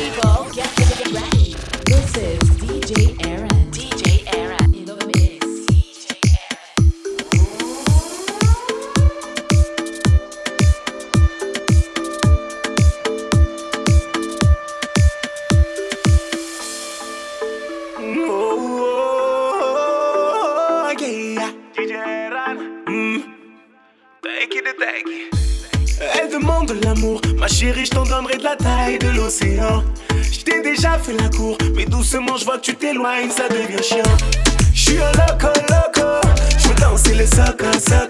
people. Doucement, je vois que tu t'éloignes, ça devient chiant. Je suis un loco, loco. Je veux danser les sacs à sac.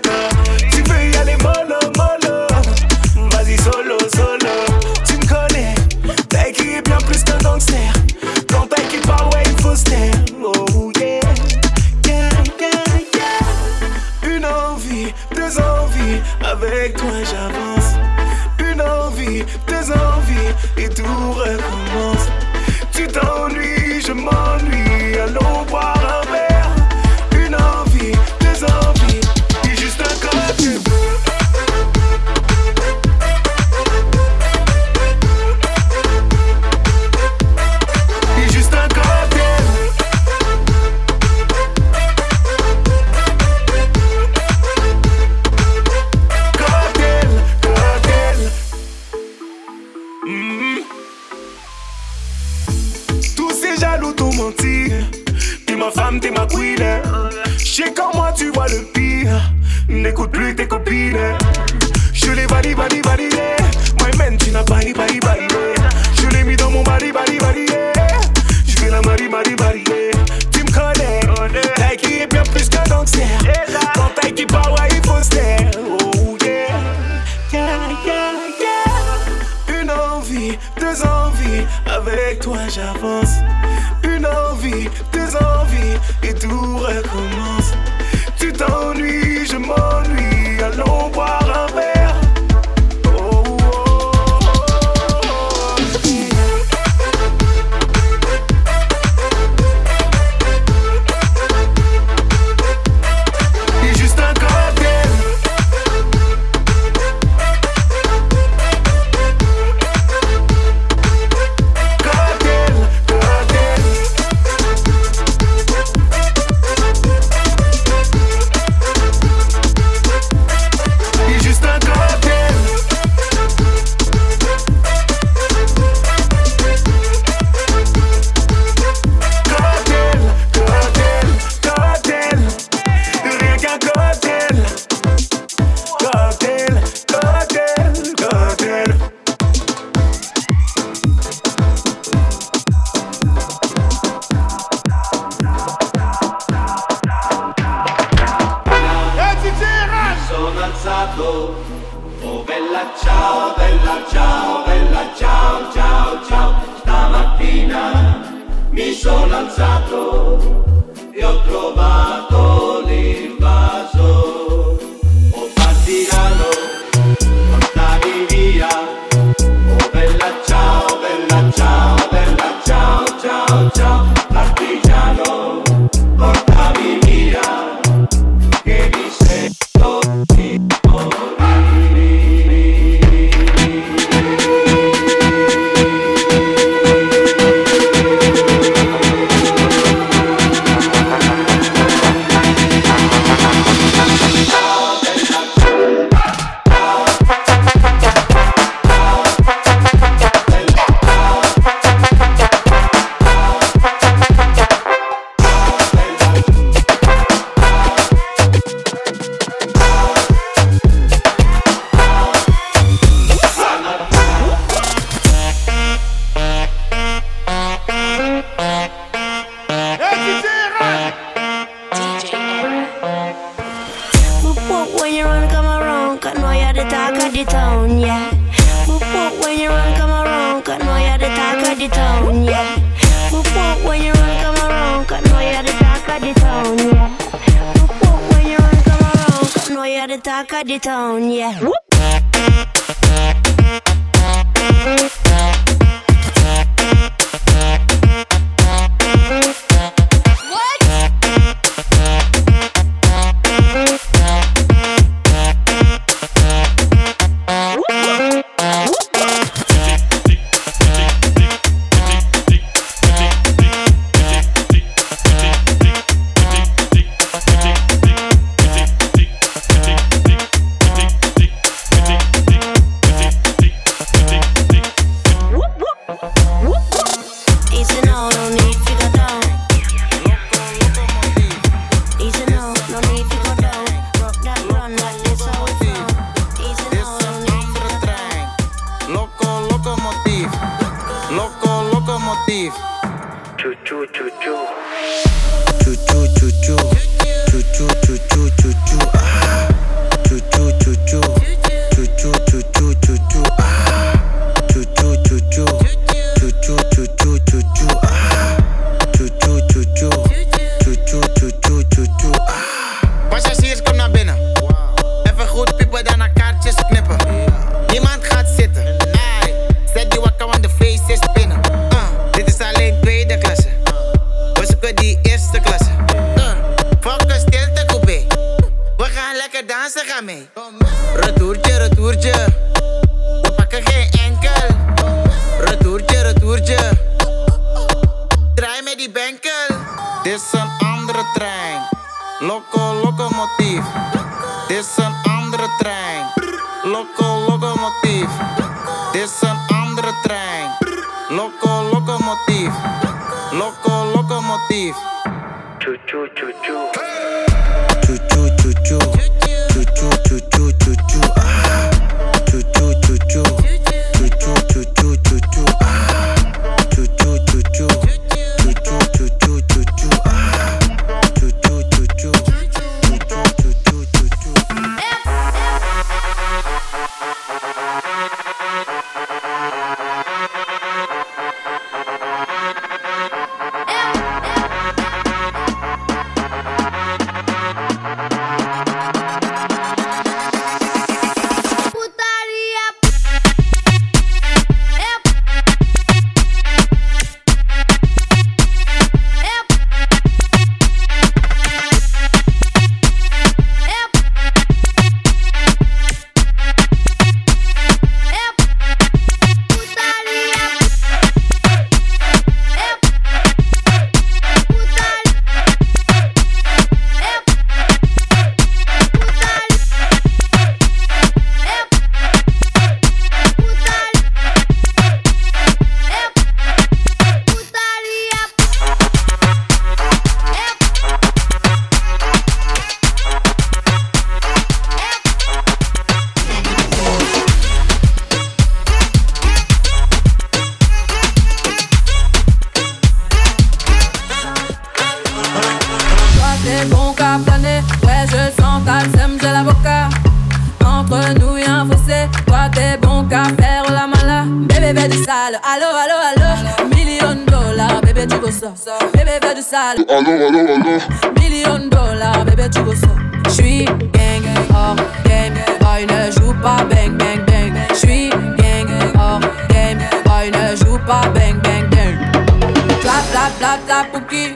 t'es ma queen. Quand moi tu vois le pire. N'écoute plus tes copines. Je les valide, valide, valide. My man, tu n'as pas validé, validé. Je l'ai mis dans mon body, body, validé. Je vais la mari, mari, validé. Tu me connais. Taiki est bien plus qu'un gangster. Quand Taiki parle, ouais, il faut se. Oh yeah. Yeah, yeah, yeah. Une envie, deux envies. Avec toi, j'avance. Une envie, Oh bella ciao, bella ciao, bella ciao, ciao, ciao, stamattina mi sono alzato e ho trovato l'invasore. Loco locomotief. Dit is een andere trein. Loco locomotief. Dit is een andere trein. Loco locomotief. Loco locomotief. Choo choo choo choo. Choo choo choo choo. ça. Bébé veut du sale. Allô, allô, allô. Million de dollars, bébé, tu veux ça. J'suis gang, oh, hors game. Boy, ne joue pas bang, bang, bang. J'suis gang, oh, hors game. Boy, ne joue pas bang, bang, bang. Clap, clap, clap, clap, pouki.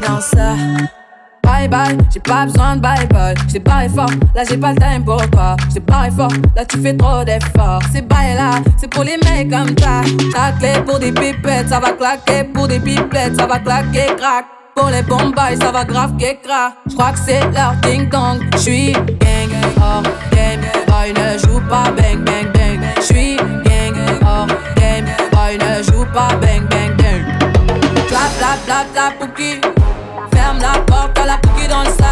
dans ça. Bye bye, j'ai pas besoin de bye bye. J't'ai barré fort, là j'ai pas le time pour toi. J't'ai barré fort, là tu fais trop d'efforts. C'est bail là, c'est pour les mecs comme ça. Ta clé pour des pipettes, ça va claquer pour des pipettes, ça va claquer crack. Pour les bombes ça va grave qu'écra. J'crois que c'est leur ding dong. J'suis gang hors game, boy ne joue pas bang bang bang. J'suis gang hors game, boy ne joue pas bang bang bang. Blap blap blap blap pour qui? ferme la porte, à la bougie dans le sac.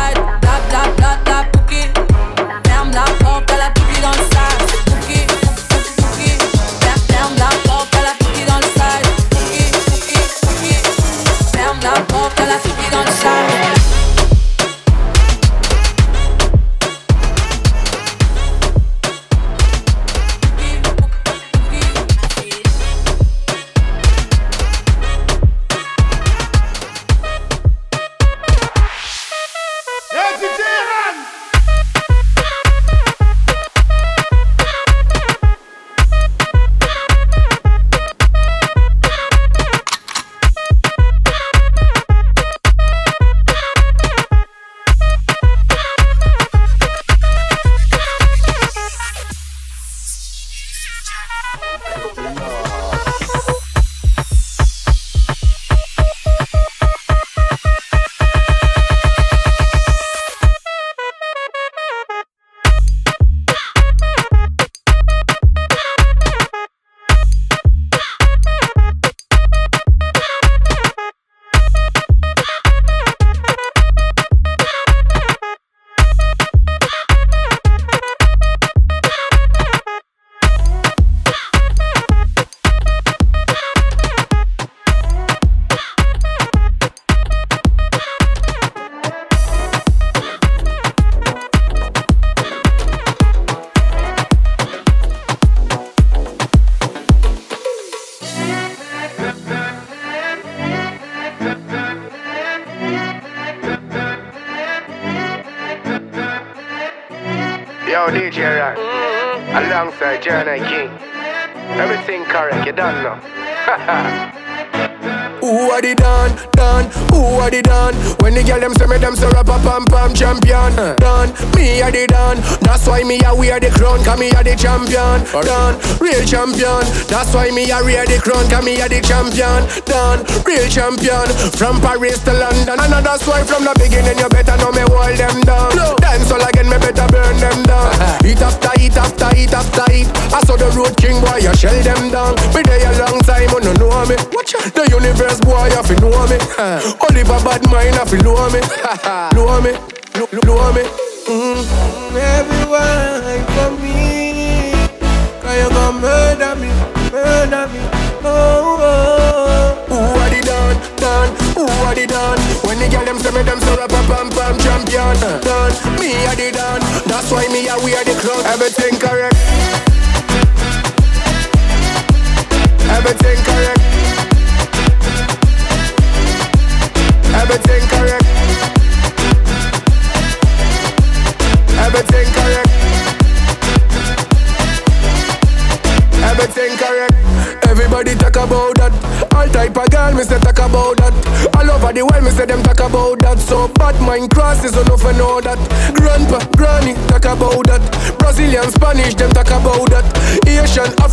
crown, cause me a the champion, done, real champion. That's why me a rear the crown, cause me a the champion, done, real champion. From Paris to London, and that's why from the beginning you better know me hold them down. No. Dance all again, me better burn them down. Eat after eat after eat after eat. I saw the road king boy, you shell them down. Me there a long time, you no know me. Watch out. The universe boy, you fi know me. Oliver bad mind, I fi know me. know me, know me. Mm, baby, why for me? Cause you murder me, murder me. Oh, oh. Who are the done, done? Who are the done? When the girl them say me them so rap pam pam champion. Done, me are the done. That's why me are we the club. Everything correct.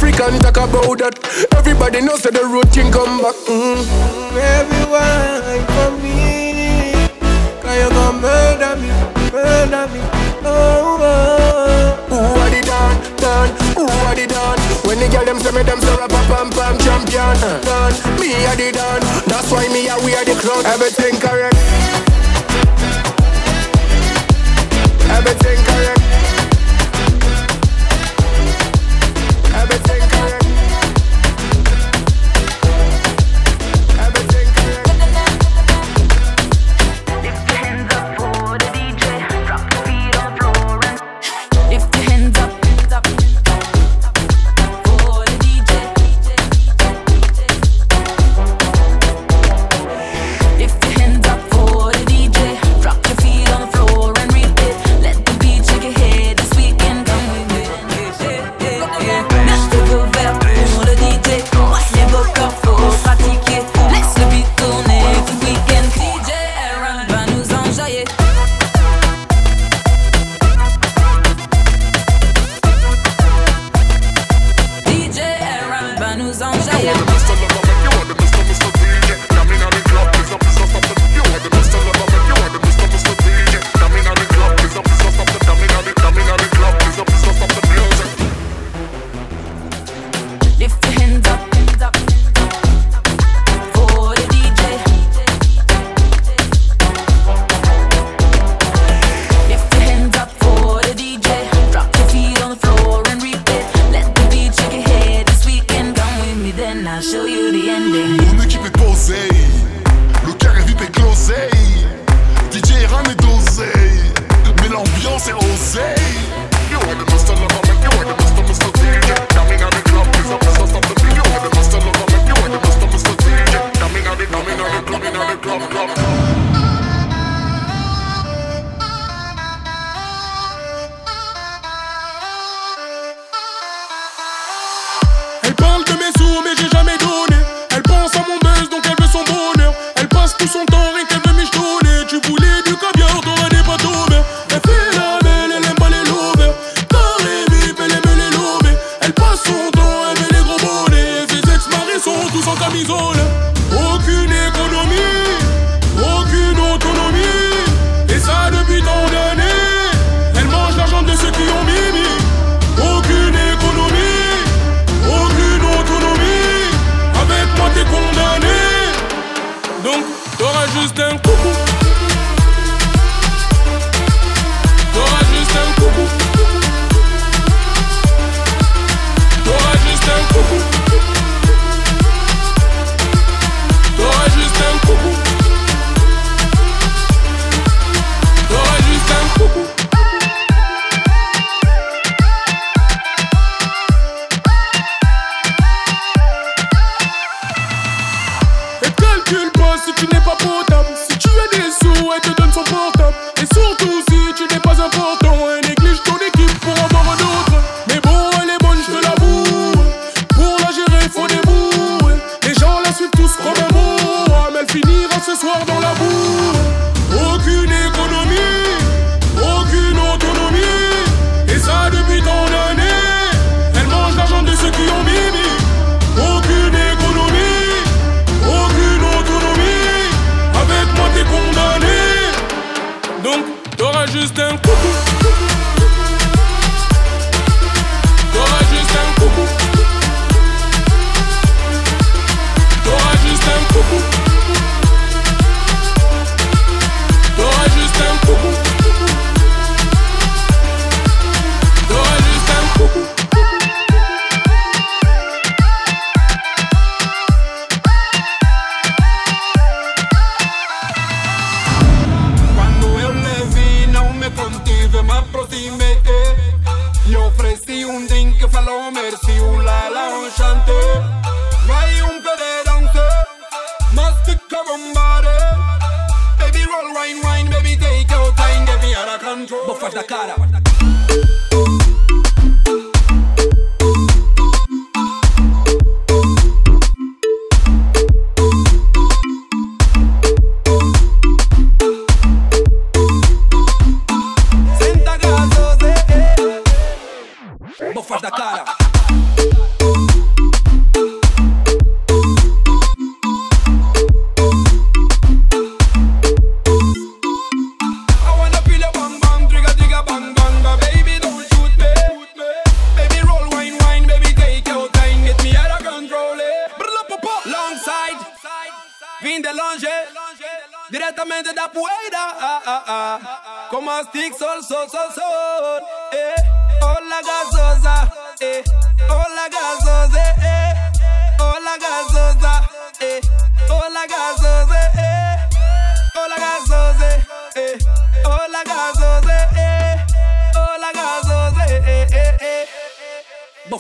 African talk about that. Everybody knows that the road can come back. Mm-hmm. Mm-hmm. Mm. Everyone for me. Cause you gon' murder me, murder me. Oh, oh. Who are the don, don, who are the don? When the girl them say me them say rap a pam pam champion. Don, me are the don. That's why me and we wear the crown. Everything correct. Everything correct.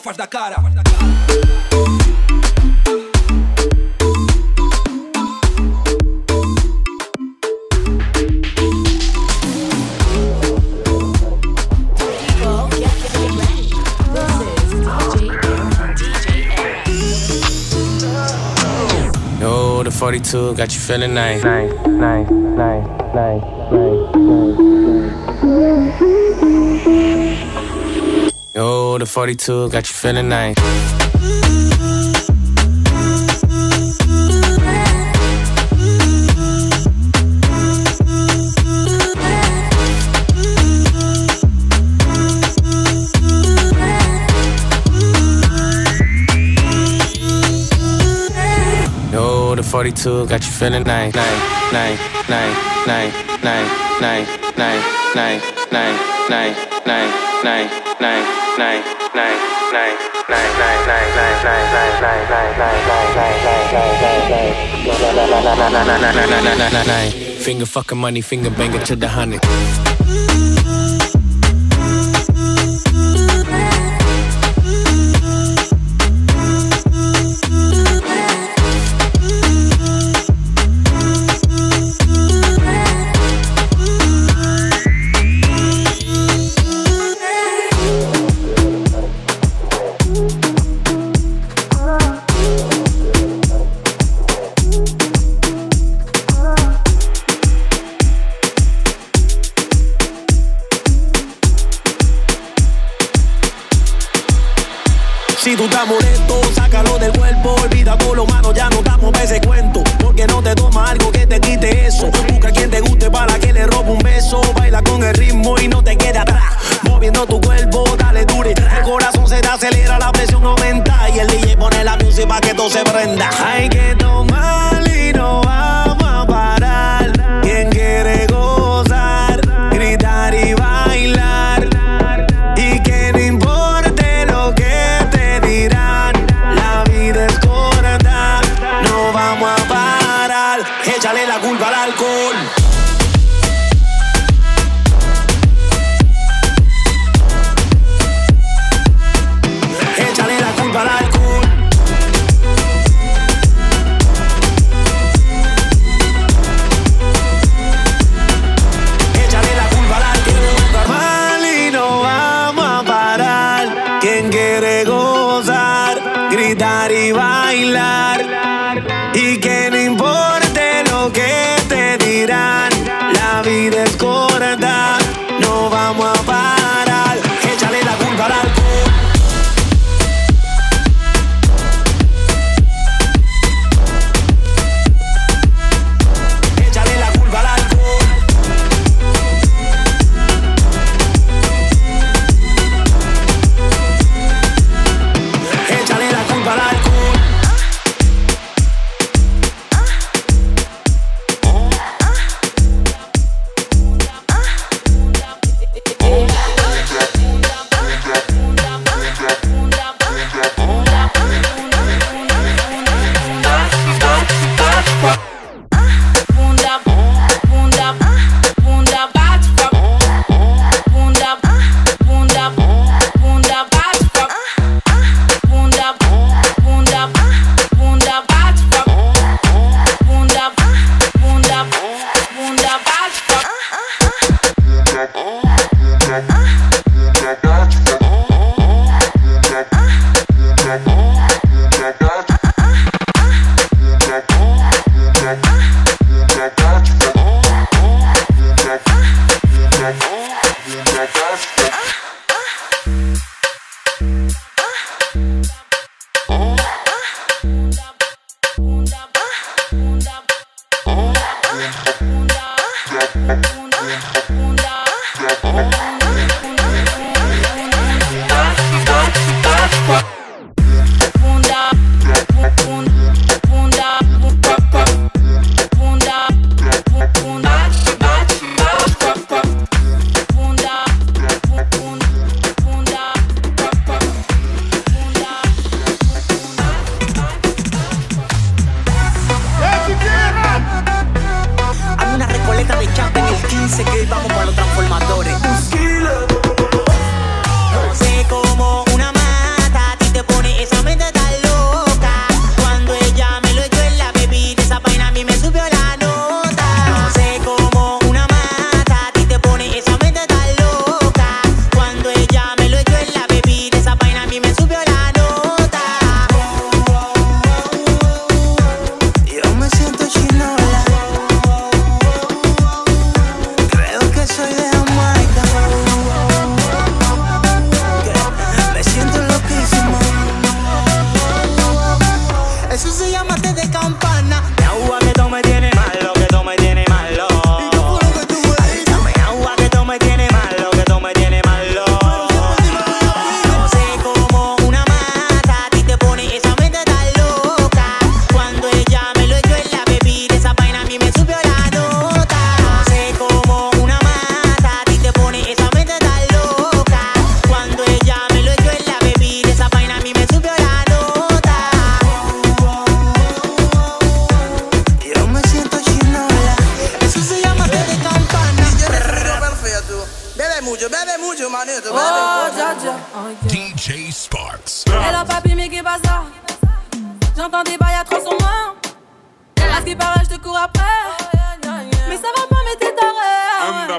Oh, da cara. The 42 got you feeling nice. Nice, nice, nice, nice, nice, nice. Yo, the 42 got you feeling nice. Oh, the 42 got you feeling nice, nice, nice, nice, nice, nice, nice, nice, nice, nice, nice. Finger fucking money, finger banger to the honey.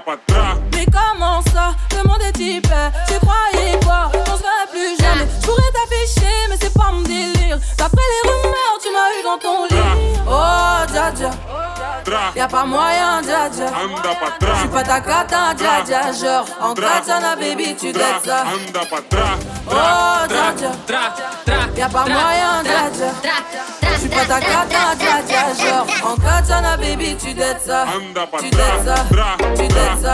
Mais comment ça Demande type Tu croyais quoi? On se verrait plus jamais. Je pourrais t'afficher mais c'est pas mon délire. D'après les rumeurs tu m'as eu dans ton lit. Y'a pas moyen, dja dja. J'suis pas ta cata, dja dja. Genre, en katana, baby, tu dettes ça. Oh, dja dja. Y'a pas moyen, dja dja. J'suis pas ta cata, dja dja. Genre, en katana, baby, tu dettes ça. Tu dettes ça. Tu dettes ça.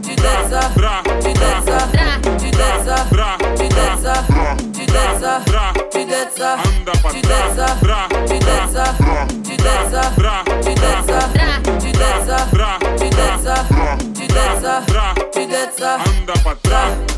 Tu dettes ça. Tu dettes ça. Tu dettes ça. Tu dettes ça. Tu dettes ça. Tu dettes ça. Tu dettes ça. Tu dettes ça. Tu dettes ça. atrás. Anda para atrás.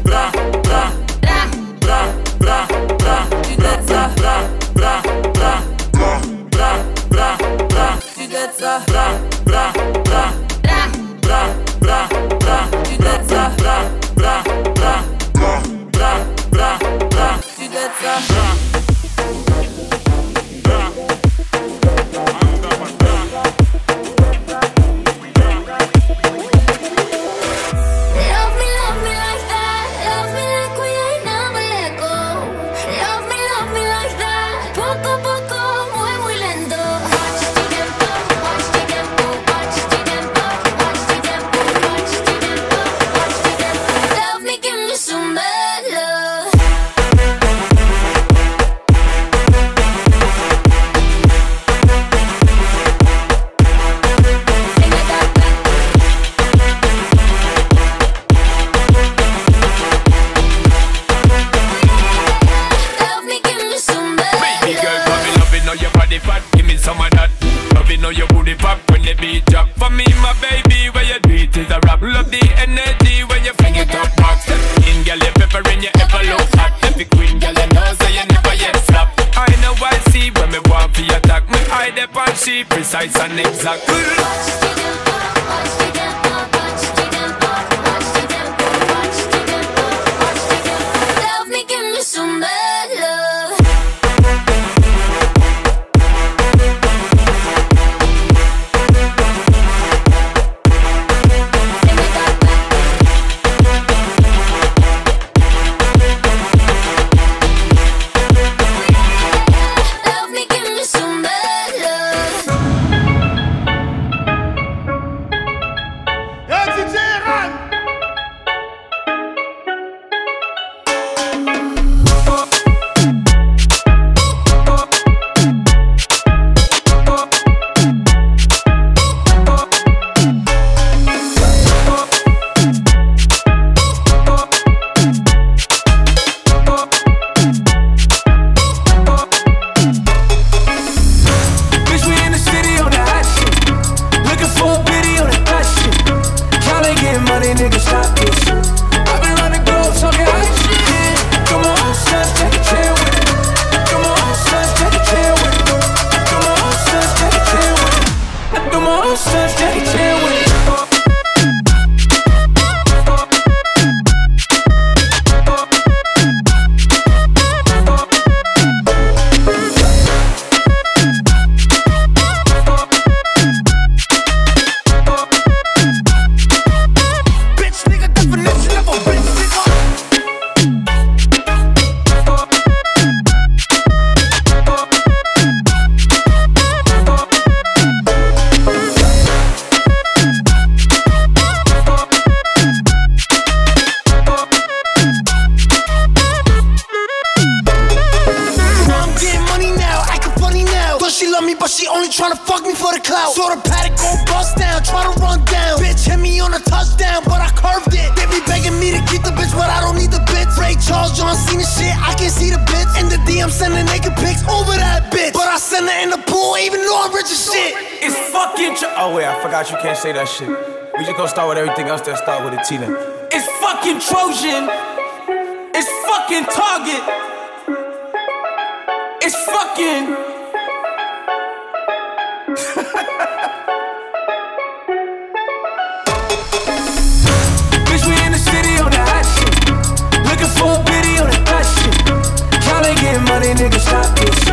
Nigga, stop this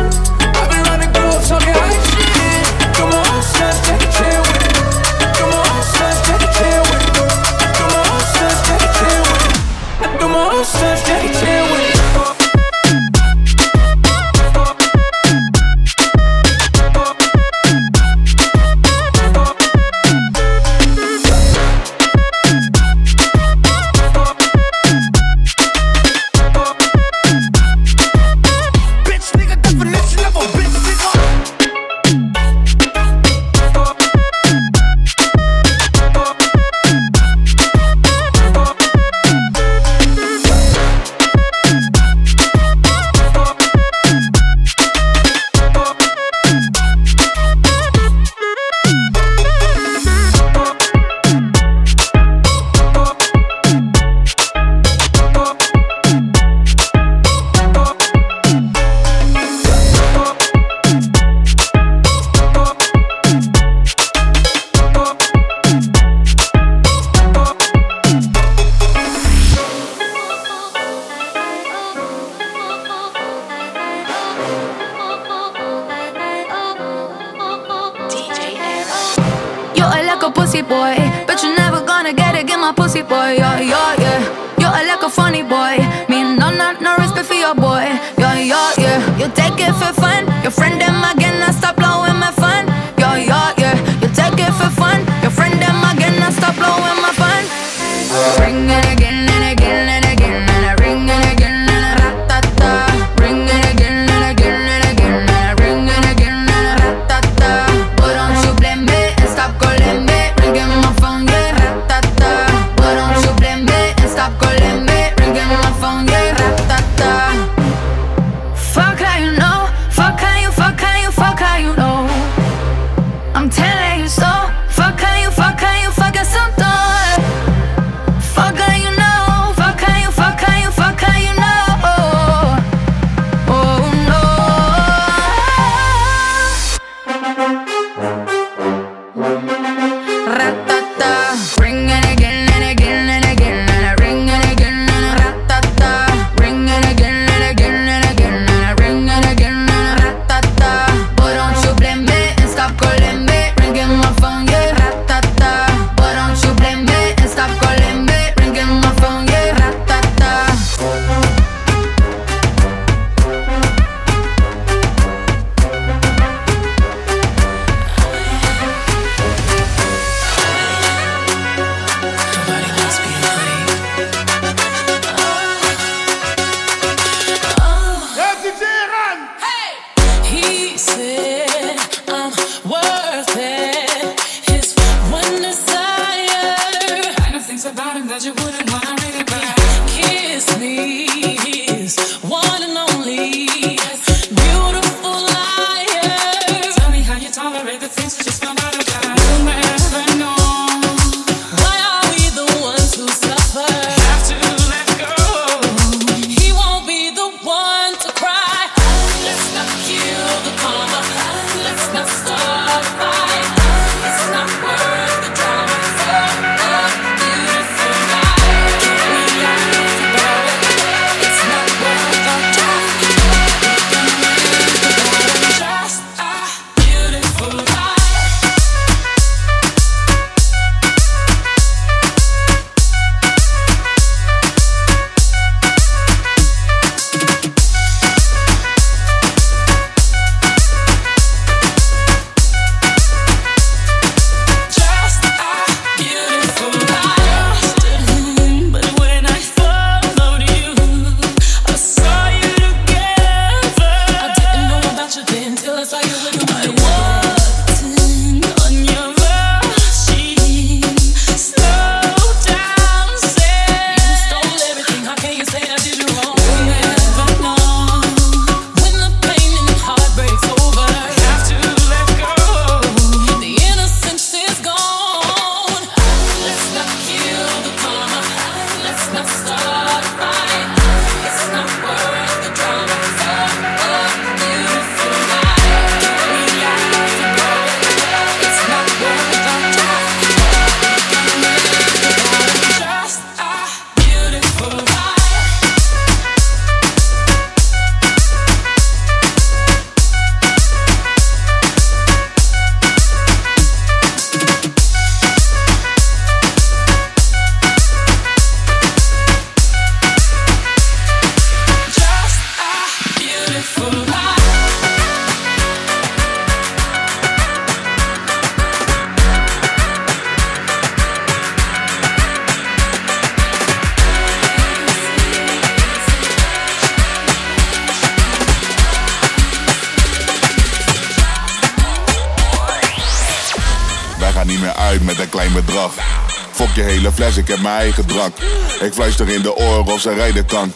ik heb mijn eigen drank. Ik fluister in de oren of ze rijden kan.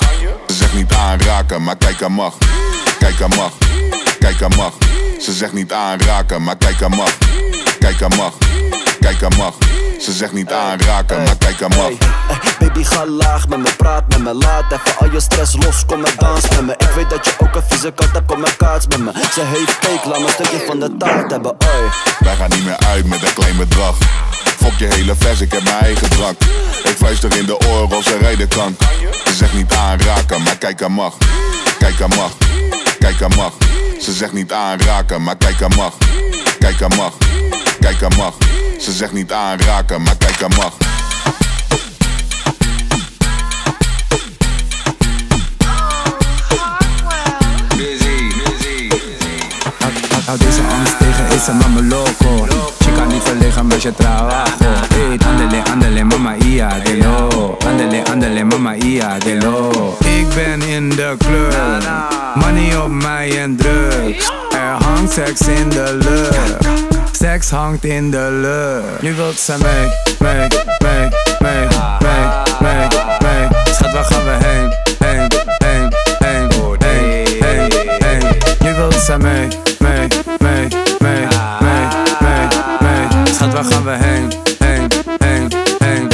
Ze zegt niet aanraken, maar kijk aan mag. Kijk aan mag, kijk aan mag. Ze zegt niet aanraken, maar kijk aan mag. Kijk aan mag, kijk aan mag. Ze zegt niet aanraken, maar kijk aan mag. Baby ga laag met me, praat met me Laat even al je stress los, kom en dans met me Ik weet dat je ook een vieze kat hebt, kom en kaats met me Ze heeft cake, laat me een stukje van de taart hebben, oi Wij gaan niet meer uit met een klein bedrag. Fok je hele fles, ik heb mijn eigen drank. Ik fluister in de oren of ze rijden kan. Ze zegt niet aanraken, maar kijk aan mag. Kijk aan mag, kijk aan mag. Ze zegt niet aanraken, maar kijk aan mag. Kijk aan mag, kijk aan mag. Ze zegt niet aanraken, maar kijk aan mag. Hou deze angst tegen, is een mama loco Verlegen met je trabajo Eet, andele, andele, mama ia de lo. Andele, andele, mama ia de lo. Ik ben in de club Money op mij en drugs. Er hangt seks in de lucht. Seks hangt in de lucht. Nu wilt ze mee, mee, mee, mee, mee, mee, mee. Schat, waar gaan we heen, heen, heen, heen, heen, heen, heen. Nu wilt ze mee, Schat, waar gaan we heen, heen, heen, heen,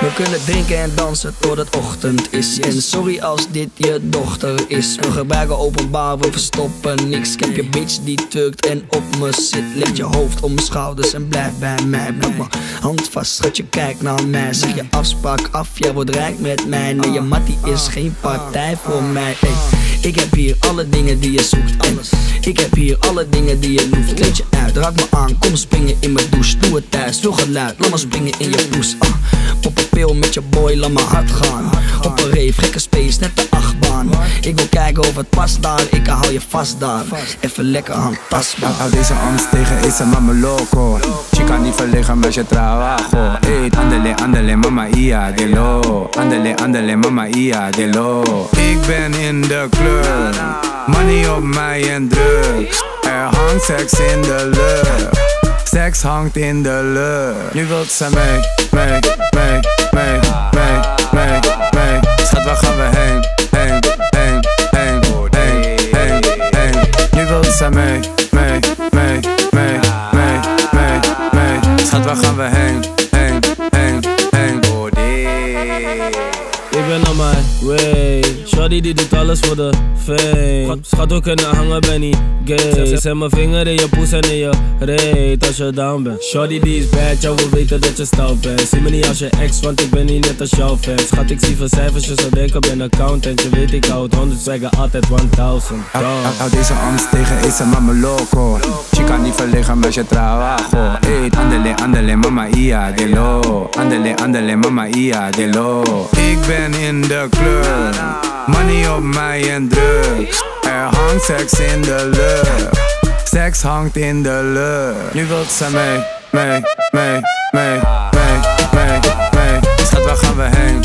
We kunnen drinken en dansen tot het ochtend is. En sorry als dit je dochter is. We gebruiken openbaar, we verstoppen niks. Ik heb je bitch die tukt en op me zit. Leg je hoofd om mijn schouders en blijf bij mij. Blijf mijn hand vast, schat je kijkt naar mij. Zeg je afspraak af, jij wordt rijk met mij. Nee, je mattie is geen partij voor mij. Ik heb hier alle dingen die je zoekt. Alles. Ik heb hier alle dingen die je hoeft. Kleed je uit, raak me aan, kom springen in mijn douche. Doe het thuis, veel geluid, laat me springen in je poes. Ah, pop een pil met je boy, laat me hard gaan. Op een rave, gekke space, net kijken of het past daar, ik hou je vast daar. Even lekker handtastbaar. Hou deze angst tegen, is een mama loco. Chica niet verlegen met je trabajo Eet, andele, andele, mama ia de lo Andele, andele, mama ia de lo Ik ben in de club Money op mij en drugs. Er hangt seks in de lucht. Seks hangt in de lucht. Nu wilt ze mee, mee, mee, mee, mee, mee, mee. Schat, waar gaan we heen, Schat, waar gaan we heen, heen, heen, heen, Ik ben aan mijn way. Shorty die doet alles voor de fame. Schat ook kunnen hangen, ben niet gay. Zet mijn vinger in je poes en in je reet als je down bent. Shorty die is bad, jou wil weten dat je stout bent. Zie me niet als je ex, want ik ben niet net als jouw fan. Schat, ik zie veel cijfers, je zou denken ben accountant. Je weet ik houd 100 swagger, altijd 1000. Hou, deze angst tegen, is een mama loco Chica niet verlegen met je trabajo Eet, andele, andele, mama ia de lo Andele, andele, mama ia de lo Ik ben in de club Money op mij en drugs. Er hangt seks in de lucht. Seks hangt in de lucht. Nu wilt ze mee, mee, mee, mee, mee, mee, mee. Schat, waar gaan we heen,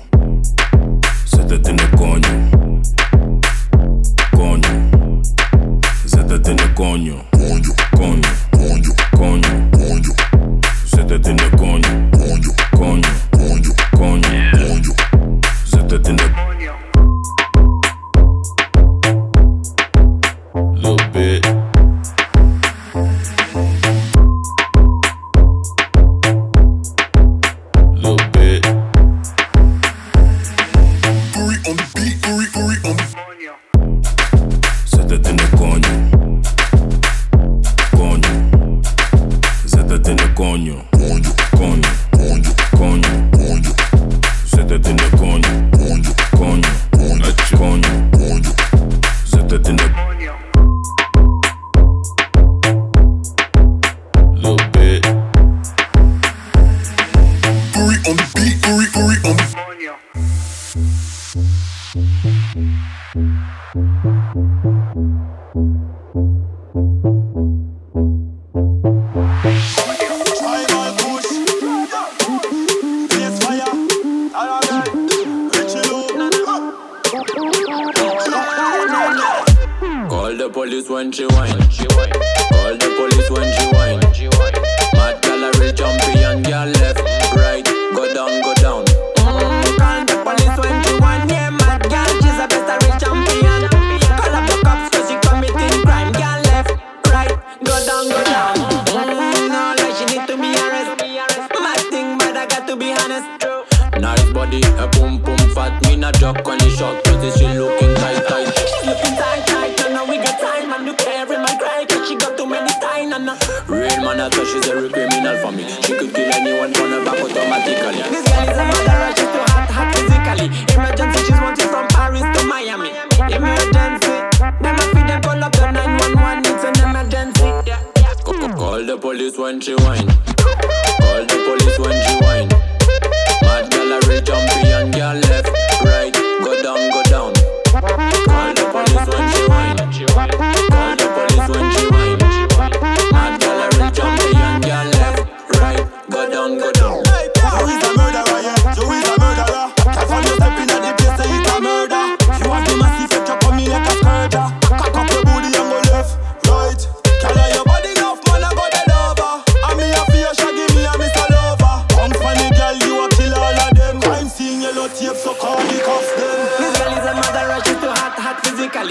police when she whine. Call the police when she whine.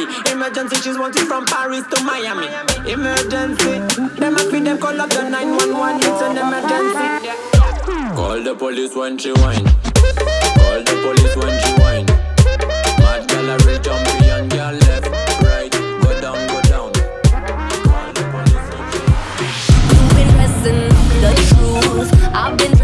family. Emergency, she's wanting from Paris to Miami. Emergency, them a feed them call up the 911. It's an emergency. Call the police when she whine. Call the police when she whine. Mad gal a real champion, gal left, right, go down, go down. Call the police when she whine. You've been missing the truth. I've been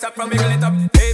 stop from me, really top.